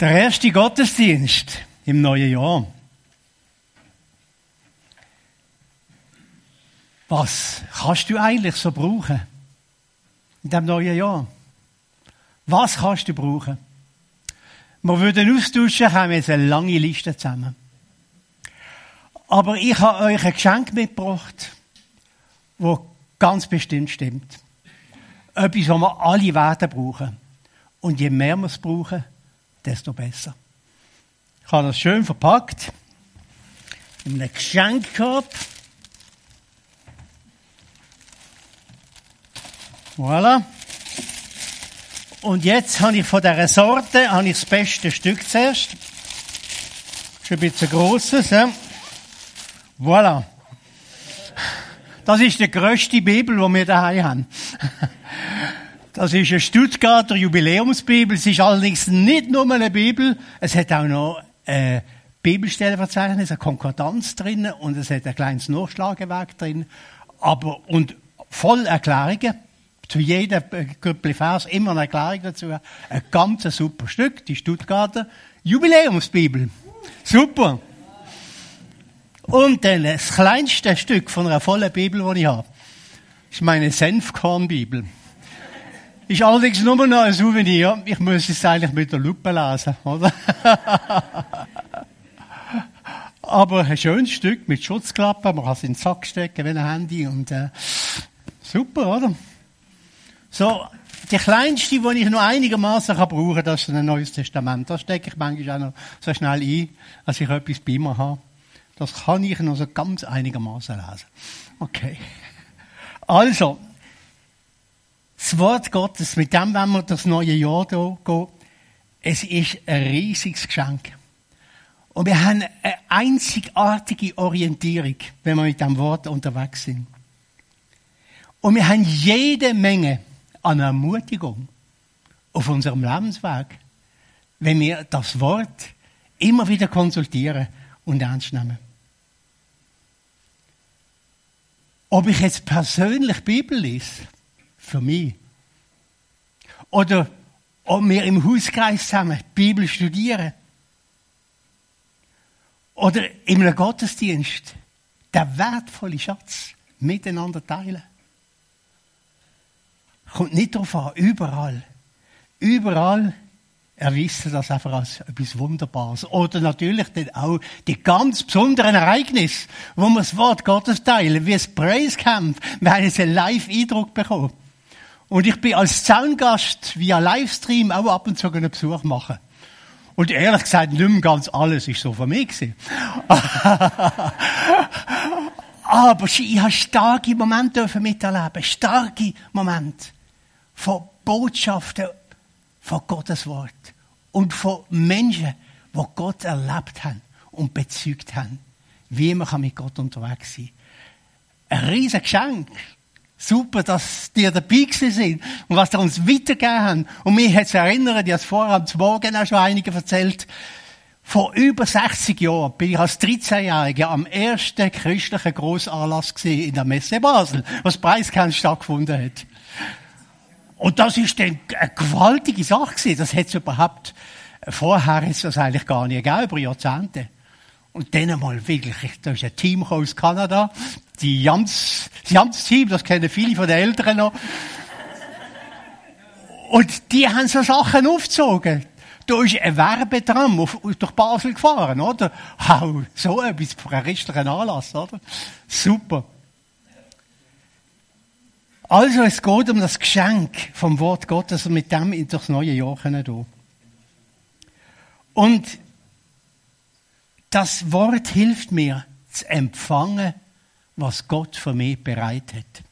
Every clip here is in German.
Der erste Gottesdienst im neuen Jahr. Was kannst du eigentlich so brauchen in dem neuen Jahr? Was kannst du brauchen? Wir würden austauschen, haben jetzt eine lange Liste zusammen. Aber ich habe euch ein Geschenk mitgebracht, das ganz bestimmt stimmt. Etwas, was wir alle werden brauchen. Und je mehr wir es brauchen, desto besser. Ich habe das schön verpackt. In einem Geschenkkorb. Voilà. Und jetzt habe ich von dieser Sorte habe ich das beste Stück zuerst. Ist ein bisschen grosses. Ja. Voilà. Das ist die grösste Bibel, die wir daheim haben. Das ist eine Stuttgarter Jubiläumsbibel. Es ist allerdings nicht nur eine Bibel, es hat auch noch ein Bibelstellenverzeichnis, eine Konkordanz drin und es hat ein kleines Nachschlagewerk drin. Aber, und voll Erklärungen. Zu jedem Gruppe Vers immer eine Erklärung dazu. Ein ganz super Stück, die Stuttgarter Jubiläumsbibel. Super. Und dann das kleinste Stück von einer vollen Bibel, die ich habe, ist meine Senfkornbibel. Ist allerdings nur noch ein Souvenir. Ich muss es eigentlich mit der Lupe lesen, oder? Aber ein schönes Stück mit Schutzklappe. Man kann es in den Sack stecken wie ein Handy. Und, äh, super, oder? So, die kleinste, die ich noch einigermaßen brauchen kann, das ist ein Neues Testament. Das stecke ich manchmal auch noch so schnell ein, als ich etwas bei mir habe. Das kann ich noch so ganz einigermaßen lesen. Okay. Also, das Wort Gottes, mit dem wenn wir das neue Jahr gehen, es ist ein riesiges Geschenk. Und wir haben eine einzigartige Orientierung, wenn wir mit dem Wort unterwegs sind. Und wir haben jede Menge an Ermutigung auf unserem Lebensweg, wenn wir das Wort immer wieder konsultieren und ernst nehmen. Ob ich jetzt persönlich Bibel lese, für mich. Oder ob wir im Hauskreis zusammen die Bibel studieren. Oder einem Gottesdienst der wertvolle Schatz miteinander teilen. Kommt nicht darauf an, überall. Überall erwiesen das einfach als etwas Wunderbares. Oder natürlich dann auch die ganz besonderen Ereignisse, wo wir das Wort Gottes teilen, wie das Praise Camp. Wir haben jetzt einen Live-Eindruck bekommen. Und ich bin als Zaungast via Livestream auch ab und zu einen Besuch machen. Und ehrlich gesagt, nicht mehr ganz alles ist so von mir gewesen. Aber ich habe starke Momente miterleben. Starke Momente. Von Botschaften von Gottes Wort. Und von Menschen, die Gott erlebt haben und bezeugt haben. Wie man mit Gott unterwegs sein kann. Ein riesiges Geschenk. Super, dass die dabei sind und was die uns weitergegeben haben. Und mich hat es erinnert, ich habe es vorher am Morgen auch schon einige erzählt, vor über 60 Jahren bin ich als 13-Jähriger am ersten christlichen Grossanlass in der Messe Basel, was Preiskampf stattgefunden hat. Und das ist dann eine gewaltige Sache gewesen. Das hätte es überhaupt, vorher ist das eigentlich gar nicht gegeben, über Jahrzehnte. Und dann einmal wirklich, da ist ein Team aus Kanada, die Jans, das Jans-Team, das kennen viele von den Eltern noch. Und die haben so Sachen aufgezogen. Da ist ein Werbetram durch Basel gefahren, oder? Wow, so etwas für einen christlichen Anlass, oder? Super. Also, es geht um das Geschenk vom Wort Gottes und mit dem in das neue Jahr können Und das Wort hilft mir zu empfangen, was Gott für mich bereit hat.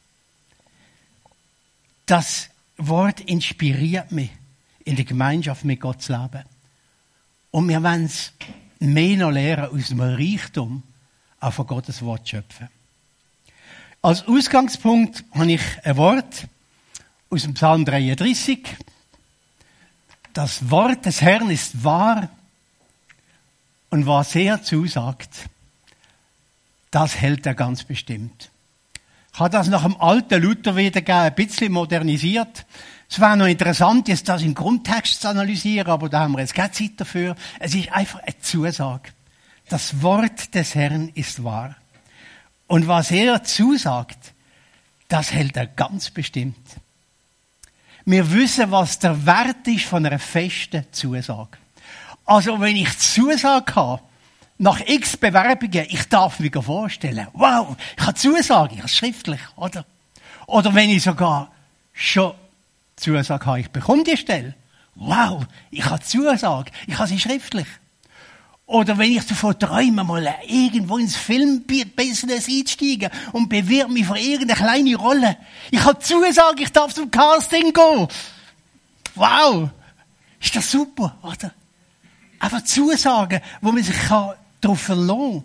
Das Wort inspiriert mich, in der Gemeinschaft mit Gott zu leben. Und wir wollen es mehr noch lernen, aus dem Reichtum auch von Gottes Wort schöpfen. Als Ausgangspunkt habe ich ein Wort aus dem Psalm 33. Das Wort des Herrn ist wahr und was er zusagt, das hält er ganz bestimmt. Ich habe das nach dem alten Luther wiedergegeben, ein bisschen modernisiert. Es wäre noch interessant, jetzt das im Grundtext zu analysieren, aber da haben wir jetzt keine Zeit dafür. Es ist einfach eine Zusage. Das Wort des Herrn ist wahr. Und was er zusagt, das hält er ganz bestimmt. Wir wissen, was der Wert ist von einer festen Zusage. Also, wenn ich Zusage habe, nach x Bewerbungen, ich darf mir vorstellen, wow, ich habe Zusage, ich habe schriftlich, oder? Oder wenn ich sogar schon Zusage habe, ich bekomme die Stelle. Wow, ich habe Zusage, ich habe sie schriftlich. Oder wenn ich davon träume, mal irgendwo ins Filmbusiness einsteigen und bewirb mich für irgendeine kleine Rolle. Ich habe Zusage, ich darf zum Casting gehen. Wow! Ist das super, oder? Einfach Zusagen, wo man sich darauf verlassen kann.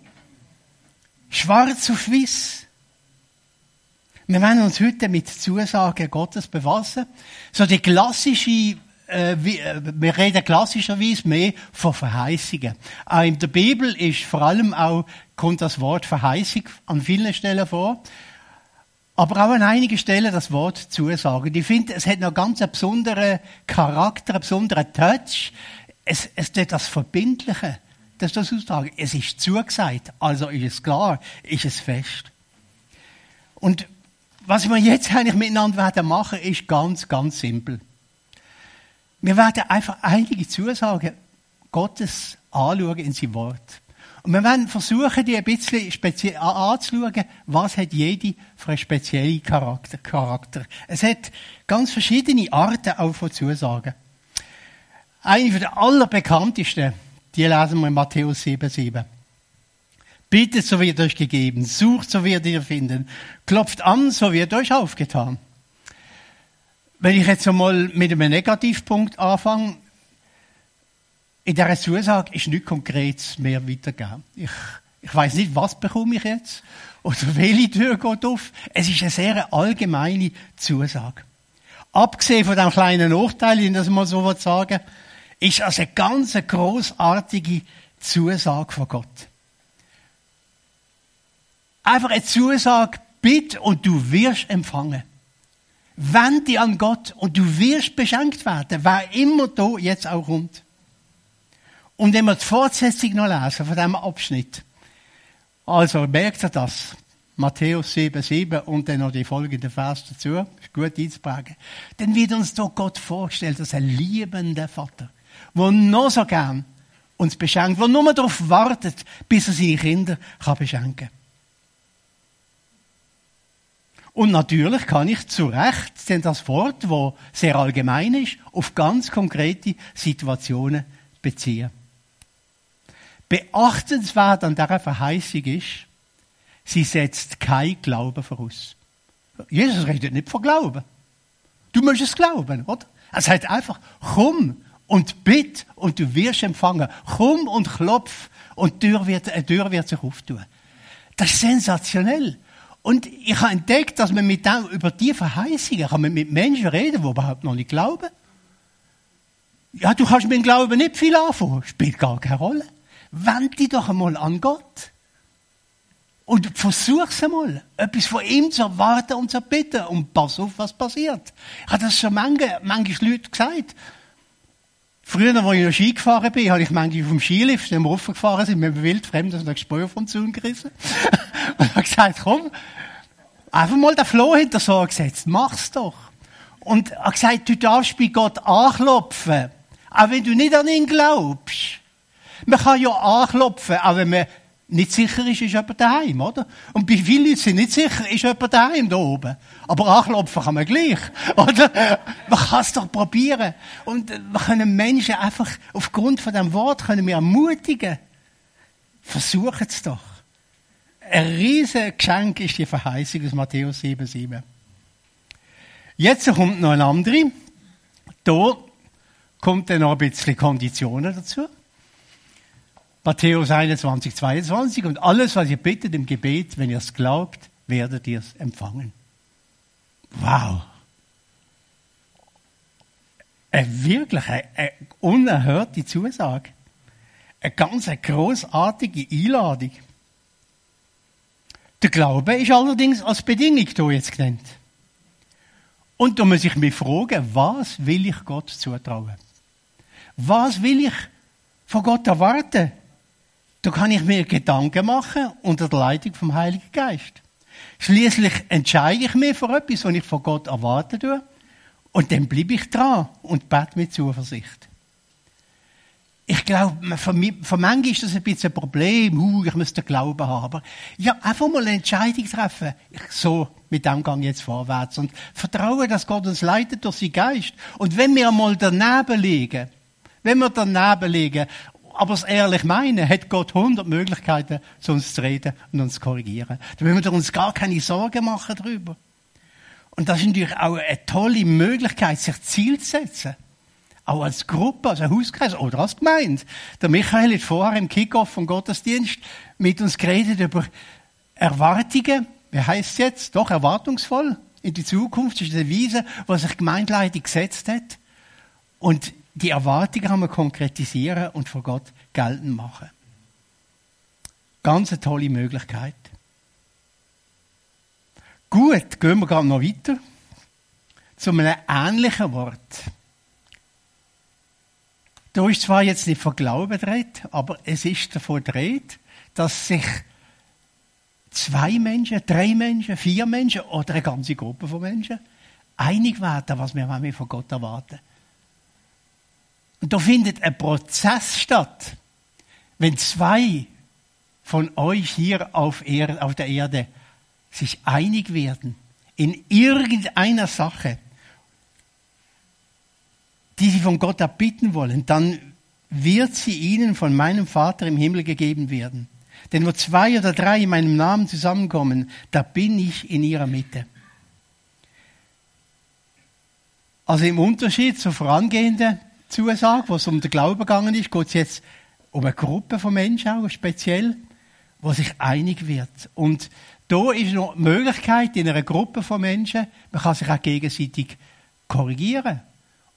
Schwarz auf weiß. Wir werden uns heute mit Zusagen Gottes befassen. So die klassische äh, äh, wir reden klassischerweise mehr von Verheißungen. Auch in der Bibel ist vor allem auch, kommt das Wort Verheißung an vielen Stellen vor. Aber auch an einigen Stellen das Wort Zusagen. Ich finde, es hat noch ganz einen besonderen Charakter, einen besonderen Touch. Es, es tut das Verbindliche. Das ist das Aussagen. Es ist zugesagt, also ist es klar, ist es fest. Und was wir jetzt eigentlich miteinander werden machen, ist ganz, ganz simpel. Wir werden einfach einige Zusagen Gottes anschauen in sein Wort. Und wir werden versuchen, die ein bisschen speziell anzuschauen, was hat jede für einen speziellen Charakter, Charakter. Es hat ganz verschiedene Arten auch von Zusagen. Eine der allerbekanntesten, die lesen wir in Matthäus 7,7. Bittet, so wird euch gegeben. Sucht, so werdet ihr finden. Klopft an, so wird euch aufgetan. Wenn ich jetzt einmal mit einem Negativpunkt anfange, in dieser Zusage ist nichts Konkretes mehr weitergegeben. Ich, ich weiß nicht, was bekomme ich jetzt oder welche Tür geht auf. Es ist eine sehr allgemeine Zusage. Abgesehen von dem kleinen Nachteil, ich das mal so sagen ist es eine ganz großartige Zusage von Gott. Einfach eine Zusage, bitte und du wirst empfangen. Wende dich an Gott und du wirst beschenkt werden, wer immer da jetzt auch kommt. Und wenn wir die Fortsetzung noch lesen von diesem Abschnitt, also merkt ihr das, Matthäus 7, 7 und dann noch die folgenden Vers dazu, ist gut einzuprägen, dann wird uns da Gott vorgestellt als ein liebender Vater, der noch so gern uns beschenkt, der nur darauf wartet, bis er seine Kinder kann beschenken. Und natürlich kann ich zu Recht denn das Wort, wo sehr allgemein ist, auf ganz konkrete Situationen beziehen. Beachtenswert an dieser Verheißung ist, sie setzt kein Glauben voraus. Jesus redet nicht von Glauben. Du musst es glauben, oder? Er sagt einfach, komm und bitt und du wirst empfangen. Komm und klopf und die Tür wird, eine Tür wird sich auftun. Das ist sensationell. Und ich habe entdeckt, dass man mit dem, über die Verheißungen kann man mit Menschen reden, die überhaupt noch nicht glauben. Ja, du kannst mit dem Glauben nicht viel anfangen. Spielt gar keine Rolle. Wend dich doch einmal an Gott. Und versuch's einmal, etwas von ihm zu erwarten und zu bitten. Und pass auf, was passiert. Ich habe das schon manche, manche Leute gesagt. Früher, als ich noch Ski gefahren bin, habe ich manchmal auf dem Skilift, wenn wir raufgefahren sind, mit einem Wildfremden, und das Gespür vom Zaun gerissen. und habe gesagt, komm, einfach mal den Floh hinter so gesetzt, mach's doch. Und hat gesagt, du darfst bei Gott anklopfen, auch wenn du nicht an ihn glaubst. Man kann ja anklopfen, auch wenn man nicht sicher ist, ist jemand daheim, oder? Und bei vielen Leuten sind nicht sicher, ist jemand daheim da oben. Aber anklopfen kann man gleich, oder? Man kann es doch probieren. Und wir können Menschen einfach, aufgrund von dem Wort, können wir ermutigen. Versuchen es doch. Ein riesiges Geschenk ist die Verheißung aus Matthäus 7, 7. Jetzt kommt noch ein anderer. Da kommt dann noch ein bisschen Konditionen dazu. Matthäus 21, 22. Und alles, was ihr bittet im Gebet, wenn ihr es glaubt, werdet ihr es empfangen. Wow. Eine wirklich eine, eine unerhörte Zusage. Eine ganz großartige Einladung. Der Glaube ist allerdings als Bedingung hier jetzt genannt. Und da muss ich mich fragen, was will ich Gott zutrauen? Was will ich von Gott erwarten? Da kann ich mir Gedanken machen unter der Leitung vom Heiligen Geist. Schließlich entscheide ich mich für etwas, was ich von Gott erwarten tue. Und dann bleibe ich dran und bete mit Zuversicht. Ich glaube, für, für manche ist das ein bisschen ein Problem. Uh, ich müsste Glauben haben. Aber ja, einfach mal eine Entscheidung treffen. Ich, so, mit dem Gang jetzt vorwärts. Und vertraue, dass Gott uns leitet durch seinen Geist. Und wenn wir mal daneben liegen, wenn wir daneben liegen, aber es ehrlich meinen, hat Gott hundert Möglichkeiten, zu uns zu reden und uns zu korrigieren. Da müssen wir uns gar keine Sorgen machen darüber. Und das ist natürlich auch eine tolle Möglichkeit, sich Ziel zu setzen. Auch als Gruppe, als Hauskreis oder als Gemeinde. Der Michael hat vorher im Kickoff vom Gottesdienst mit uns geredet über Erwartungen. Wie heißt es jetzt? Doch erwartungsvoll in die Zukunft. Das ist eine Devise, was sich Gemeindeleitung gesetzt hat. Und die Erwartungen haben wir konkretisieren und vor Gott geltend machen. Ganz eine tolle Möglichkeit. Gut, gehen wir gerade noch weiter zu einem ähnlichen Wort. Da ist zwar jetzt nicht von Glauben dreht, aber es ist davon dreht, dass sich zwei Menschen, drei Menschen, vier Menschen oder eine ganze Gruppe von Menschen einig werden, was wir von Gott erwarten. Und da findet ein Prozess statt, wenn zwei von euch hier auf, Erde, auf der Erde sich einig werden in irgendeiner Sache, die sie von Gott erbitten wollen, dann wird sie ihnen von meinem Vater im Himmel gegeben werden. Denn wo zwei oder drei in meinem Namen zusammenkommen, da bin ich in ihrer Mitte. Also im Unterschied zur vorangehenden Zusage, wo es um den Glauben gegangen ist, geht es jetzt um eine Gruppe von Menschen auch speziell, wo sich einig wird. Und da ist noch die Möglichkeit in einer Gruppe von Menschen, man kann sich auch gegenseitig korrigieren.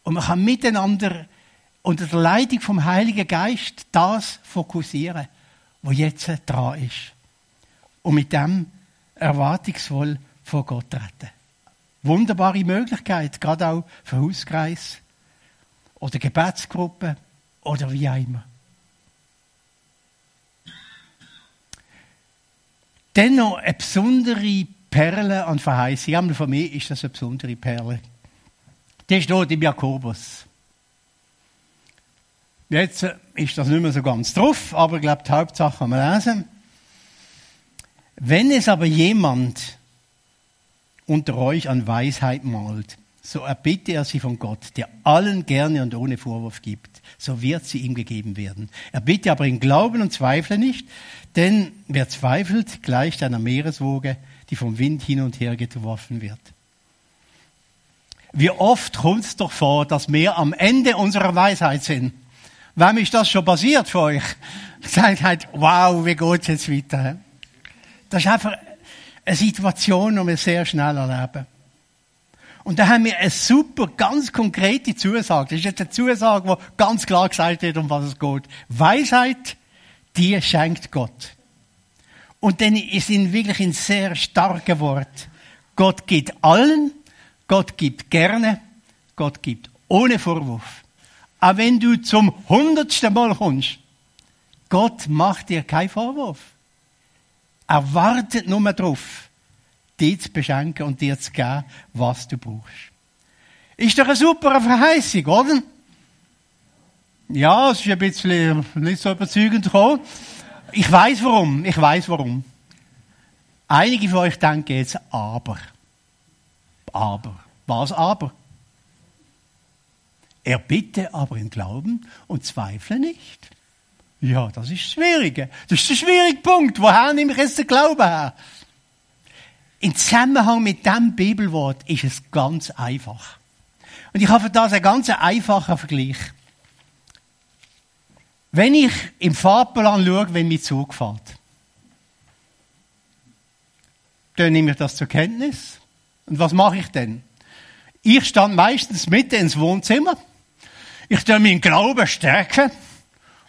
Und man kann miteinander unter der Leitung vom Heiligen Geist das fokussieren, was jetzt dran ist. Und mit dem erwartungsvoll vor Gott treten. Wunderbare Möglichkeit, gerade auch für Hauskreis oder Gebetsgruppe oder wie auch immer. Dennoch eine besondere Perle an Verheißung. Für mich ist das eine besondere Perle. Das steht im Jakobus. Jetzt ist das nicht mehr so ganz drauf, aber ich glaube, die Hauptsache kann man lesen. Wenn es aber jemand unter euch an Weisheit malt, so erbitte er sie von Gott, der allen gerne und ohne Vorwurf gibt. So wird sie ihm gegeben werden. Er bitte aber in Glauben und zweifle nicht, denn wer zweifelt, gleicht einer Meereswoge, die vom Wind hin und her geworfen wird. Wie oft kommt es doch vor, dass wir am Ende unserer Weisheit sind? Wem ist das schon passiert für euch? Sagt halt, wow, wie geht's jetzt weiter? Das ist einfach eine Situation, die wir sehr schnell erleben. Und da haben wir eine super, ganz konkrete Zusage. Das ist jetzt eine Zusage, wo ganz klar gesagt wird, um was es geht. Weisheit, die schenkt Gott. Und dann ist in wirklich ein sehr starkes Wort. Gott gibt allen, Gott gibt gerne, Gott gibt ohne Vorwurf. Auch wenn du zum hundertsten Mal kommst, Gott macht dir keinen Vorwurf. Er wartet nur darauf, dich zu beschenken und dir zu geben, was du brauchst. Ist doch eine super Verheißung, oder? Ja, es ist ein bisschen nicht so überzeugend gekommen. Ich weiß warum. Ich weiß warum. Einige von euch denken jetzt aber. Aber. Was aber? Er bitte aber im Glauben und zweifle nicht. Ja, das ist schwierig. Das ist der schwierige Punkt. Woher nehme ich jetzt den Glauben her? Im Zusammenhang mit dem Bibelwort ist es ganz einfach. Und ich habe für das einen ganz einfachen Vergleich. Wenn ich im Fahrplan schaue, wenn mein Zug fährt, dann nehme ich das zur Kenntnis. Und was mache ich denn? Ich stand meistens mitten ins Wohnzimmer. Ich tue meinen Glauben stärken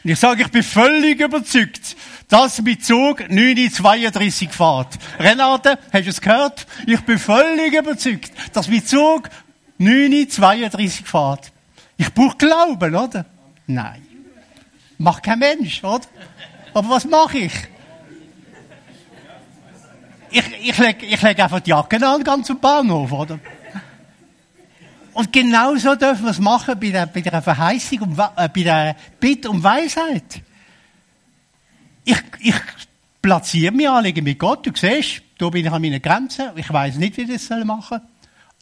Und ich sage, ich bin völlig überzeugt, dass mit Zug 932 fährt. Renate, hast du es gehört? Ich bin völlig überzeugt, dass mit Zug 932 fährt. Ich brauche Glauben, oder? Nein. Macht kein Mensch, oder? Aber was mache ich? Ich, ich lege ich leg einfach die Jacke an, ganz zum Bahnhof, oder? Und genau so dürfen wir es machen bei der, bei der Verheißung, um, äh, bei der Bitte um Weisheit. Ich, ich platziere mich anlege mit Gott. Du siehst, da bin ich an meinen Grenzen. Ich weiß nicht, wie ich das machen soll.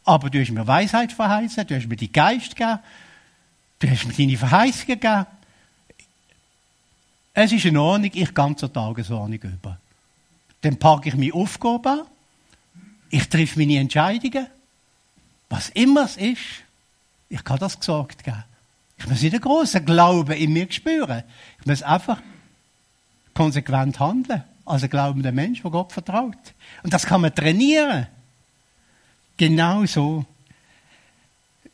Aber du hast mir Weisheit verheißen, du hast mir die Geist gegeben, du hast mir deine Verheißungen gegeben. Es ist in Ordnung, ich gehe zur Tagesordnung über. Dann packe ich meine Aufgaben an, ich treffe meine Entscheidungen was immer es ist, ich kann das gesagt geben. Ich muss nicht einen grossen Glauben in mir spüren. Ich muss einfach konsequent handeln. Als ein glaubender Mensch, der Gott vertraut. Und das kann man trainieren. Genau so.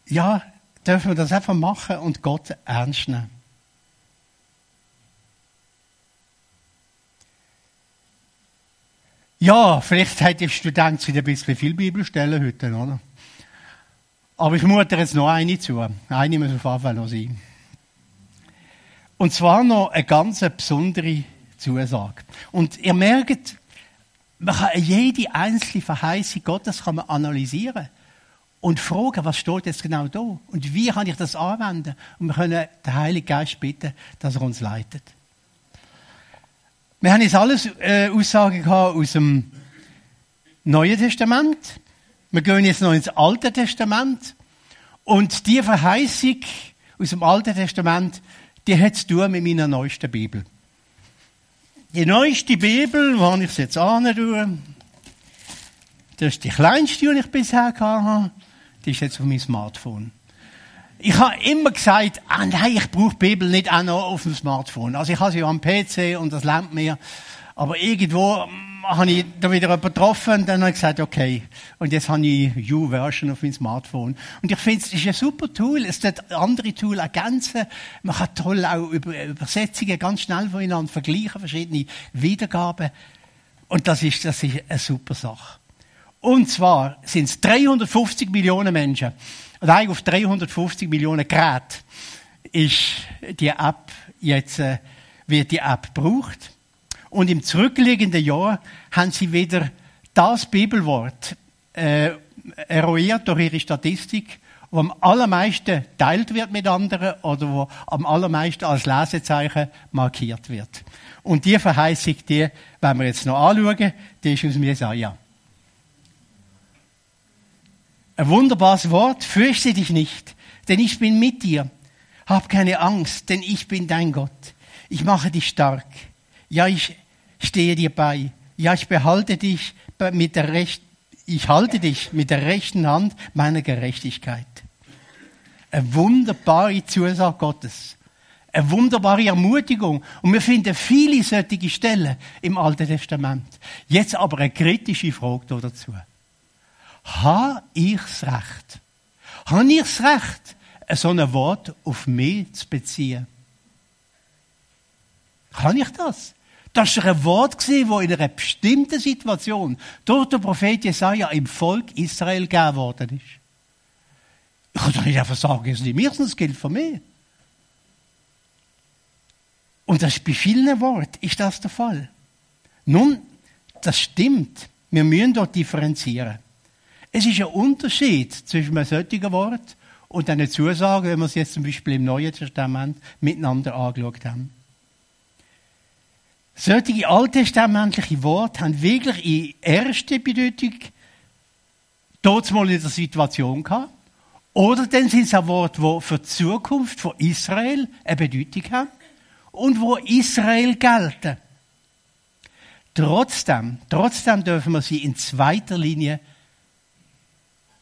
Ja, dürfen wir das einfach machen und Gott ernst nehmen. Ja, vielleicht hättest du gedacht, es ein bisschen viel Bibelstellen heute, oder? Aber ich mute jetzt noch eine zu. Eine muss auf jeden Fall noch sein. Und zwar noch eine ganz besondere Zusage. Und ihr merkt, man kann jede einzelne Verheißung Gottes kann man analysieren und fragen, was steht jetzt genau da? Und wie kann ich das anwenden? Und wir können den Heiligen Geist bitten, dass er uns leitet. Wir haben jetzt alles äh, Aussagen aus dem Neuen Testament. Wir gehen jetzt noch ins Alte Testament. Und die Verheißung aus dem Alten Testament, die hat zu tun mit meiner neuesten Bibel. Die neueste Bibel, wo ich es jetzt tue, das ist die kleinste, die ich bisher hatte. Die ist jetzt auf meinem Smartphone. Ich habe immer gesagt, ah nein, ich brauche die Bibel nicht auch noch auf dem Smartphone. Also ich habe sie ja am PC und das lernt mir. Aber irgendwo habe ich da wieder jemanden getroffen und dann habe ich gesagt, okay. Und jetzt habe ich U-Version auf meinem Smartphone. Und ich finde, es ist ein super Tool. Es wird andere Tools ergänzen. Man kann toll auch Übersetzungen ganz schnell voneinander vergleichen, verschiedene Wiedergaben. Und das ist, das ist eine super Sache. Und zwar sind es 350 Millionen Menschen. Und eigentlich auf 350 Millionen Geräte ist die App jetzt, äh, wird die App gebraucht. Und im zurückliegenden Jahr haben sie wieder das Bibelwort äh, eruiert durch ihre Statistik, wo am allermeisten teilt wird mit anderen oder wo am allermeisten als Lesezeichen markiert wird. Und die Verheißung, die wenn wir jetzt noch anschauen, die ist aus Jesaja. Ein wunderbares Wort, fürchte dich nicht, denn ich bin mit dir. Hab keine Angst, denn ich bin dein Gott. Ich mache dich stark. Ja, ich stehe dir bei. Ja, ich behalte dich mit der Recht, ich halte dich mit der rechten Hand meiner Gerechtigkeit. Eine wunderbare Zusage Gottes. Eine wunderbare Ermutigung. Und wir finden viele solche Stellen im Alten Testament. Jetzt aber eine kritische Frage dazu. Habe ich's Recht? Habe ich's Recht, so ein Wort auf mich zu beziehen? Kann ich das? Das war ein Wort, das in einer bestimmten Situation durch den Prophet Jesaja im Volk Israel gegeben worden ist. Ich kann doch nicht einfach sagen, es ist nicht mir, sondern es gilt für mich. Und das ist bei vielen Worten ist das der Fall. Nun, das stimmt. Wir müssen dort differenzieren. Es ist ein Unterschied zwischen einem solchen Wort und einer Zusage, wenn wir es jetzt zum Beispiel im Neuen Testament miteinander angeschaut haben. Solche alttestamentliche Worte haben wirklich in erster Bedeutung dort mal in der Situation gehabt. Oder dann sind es auch Worte, die für die Zukunft von Israel eine Bedeutung haben und wo Israel gelten. Trotzdem, trotzdem dürfen wir sie in zweiter Linie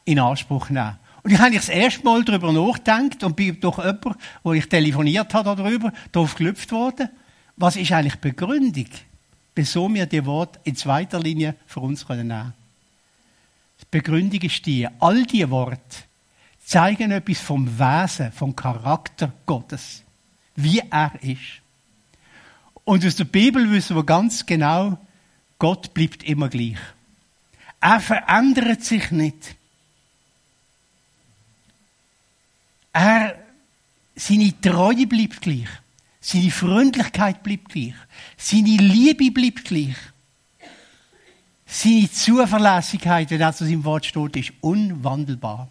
in Anspruch nehmen. Und ich habe das erste Mal darüber nachgedacht und bin durch jemanden, wo ich telefoniert habe darüber, darauf gelüpft worden was ist eigentlich die Begründung, wieso wir die Wort in zweiter Linie für uns nehmen können? Die Begründung ist die, all diese Worte zeigen etwas vom Wesen, vom Charakter Gottes. Wie er ist. Und aus der Bibel wissen wir ganz genau, Gott bleibt immer gleich. Er verändert sich nicht. Er, seine Treue bleibt gleich. Seine Freundlichkeit bleibt gleich. Seine Liebe bleibt gleich. Seine Zuverlässigkeit, wenn das im Wort steht, ist unwandelbar.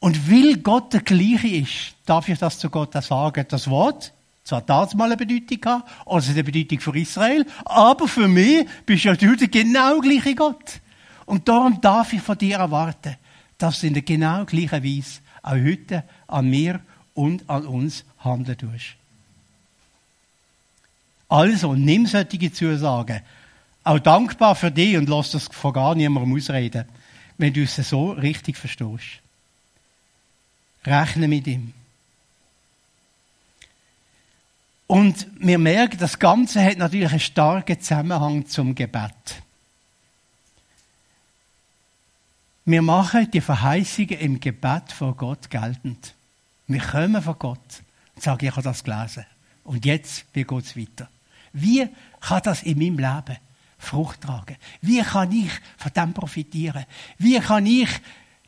Und weil Gott der gleiche ist, darf ich das zu Gott auch sagen. Das Wort, zwar damals mal eine Bedeutung gehabt, also eine Bedeutung für Israel, aber für mich bist ja du der genau gleiche Gott. Und darum darf ich von dir erwarten, dass du in der genau gleichen Weise auch heute an mir und an uns handeln tust. Also, nimm solche Zusagen. Auch dankbar für dich und lass das von gar niemandem ausreden, wenn du es so richtig verstehst. Rechne mit ihm. Und wir merken, das Ganze hat natürlich einen starken Zusammenhang zum Gebet. Wir machen die Verheißungen im Gebet vor Gott geltend. Wir kommen vor Gott und sagen, ich habe das gelesen. Und jetzt, wie geht es weiter? Wie kann das in meinem Leben Frucht tragen? Wie kann ich von dem profitieren? Wie kann ich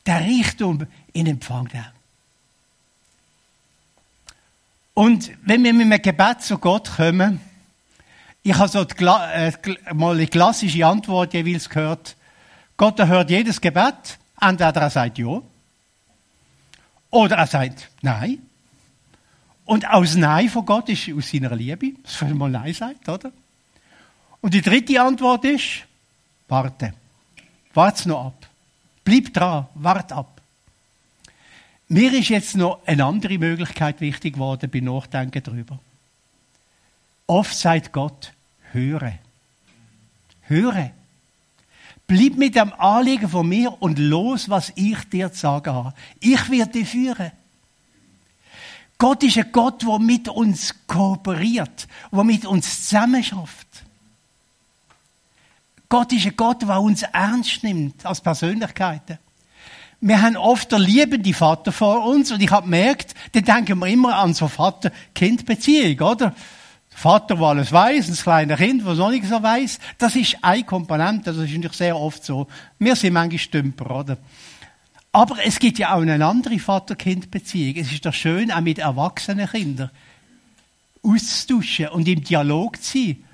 den Reichtum in Empfang nehmen? Und wenn wir mit einem Gebet zu Gott kommen, ich habe so die, äh, mal eine klassische Antwort jeweils gehört. Gott hört jedes Gebet. Entweder er sagt ja. Oder er sagt nein. Und aus Nein von Gott ist aus seiner Liebe, dass er mal Nein sagt, oder? Und die dritte Antwort ist, warte. Warte noch ab. Bleib dran, wart ab. Mir ist jetzt noch eine andere Möglichkeit wichtig geworden beim Nachdenken darüber. Oft sagt Gott, höre. Höre. Bleib mit dem Anliegen von mir und los, was ich dir zu sagen habe. Ich werde dich führen. Gott ist ein Gott, der mit uns kooperiert, der mit uns zusammenschafft. Gott ist ein Gott, der uns ernst nimmt als Persönlichkeiten wir haben oft der liebende Vater vor uns und ich habe gemerkt, dann denken wir immer an so Vater-Kind-Beziehung, oder? Vater, der alles weiß, ein kleines Kind, das noch nicht so weiß, das ist eine Komponente, das ist natürlich sehr oft so. Wir sind manchmal Stümper, oder? Aber es gibt ja auch eine andere Vater-Kind-Beziehung. Es ist doch schön, auch mit erwachsenen Kindern auszutauschen und im Dialog zu sein.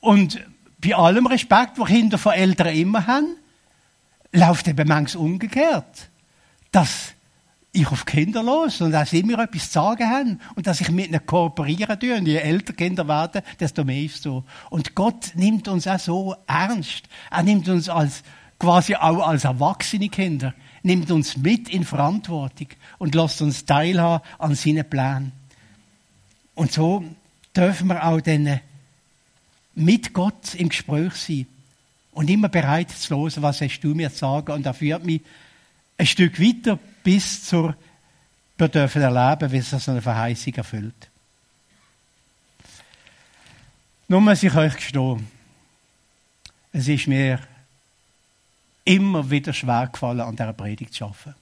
Und bei allem Respekt, den Kinder von Eltern immer haben, läuft eben manchmal umgekehrt. Dass ich auf Kinder los und dass sie mir etwas zu sagen haben und dass ich mit ihnen kooperieren tue. Und je älter Kinder werden, desto mehr ist so. Und Gott nimmt uns auch so ernst. Er nimmt uns als, quasi auch als erwachsene Kinder, nimmt uns mit in Verantwortung und lässt uns teilhaben an seinen Plänen. Und so dürfen wir auch dann mit Gott im Gespräch sein und immer bereit zu hören, was hast du mir zu sagen. Und er führt mich ein Stück weiter bis zur, wir dürfen erleben, wie sich so eine Verheißung erfüllt. Nun muss ich euch gestehen, es ist mir immer wieder schwer gefallen, an dieser Predigt zu arbeiten.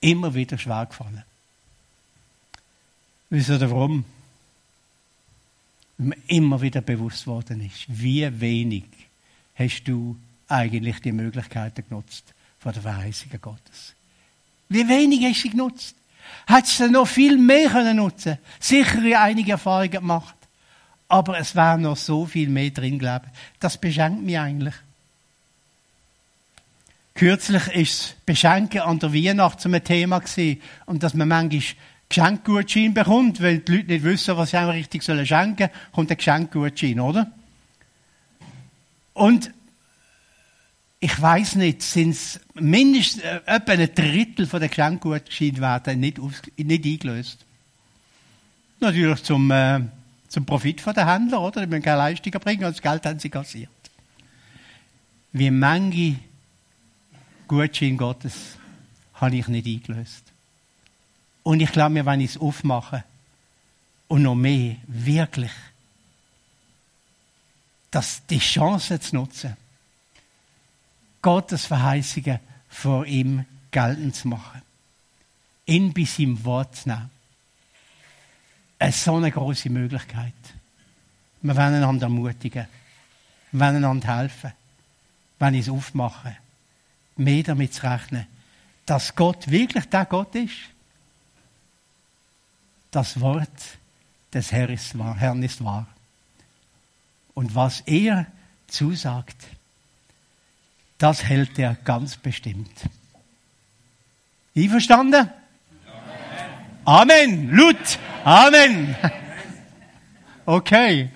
Immer wieder schwer gefallen. Wisst ihr warum? mir immer wieder bewusst worden ist, wie wenig hast du eigentlich die Möglichkeiten genutzt von der Verheißung Gottes. Wie wenig hast du genutzt? Hättest du noch viel mehr können nutzen Sicher einige Erfahrungen gemacht. Aber es wäre noch so viel mehr drin, glaube ich. Das beschenkt mich eigentlich. Kürzlich ist das Beschenken an der Weihnacht zum Thema gewesen. Und dass man manchmal Geschenkgutschein bekommt, weil die Leute nicht wissen, was sie einem richtig sollen schenken, kommt ein Geschenkgutschein, oder? Und ich weiß nicht, sind es mindestens äh, etwa ein Drittel von den Geschenkgutscheinen werden nicht, nicht eingelöst. Natürlich zum, äh, zum Profit von den Händlern, oder? Die müssen keine Leistungen bringen, und das Geld haben sie kassiert. Wie manche Gutschein Gottes habe ich nicht eingelöst. Und ich glaube mir, wenn ich es aufmache und noch mehr, wirklich, dass die Chance zu nutzen, Gottes Verheißungen vor ihm geltend zu machen, ihn bei seinem Wort zu nehmen, eine so eine große Möglichkeit. Wir wollen einander ermutigen. Wir wollen einander helfen. Wir wollen es aufmachen. Mehr damit zu rechnen, dass Gott wirklich der Gott ist. Das Wort des Herrn ist wahr. Und was er zusagt, das hält er ganz bestimmt. Einverstanden? Amen. Amen. Lut. Amen. Okay.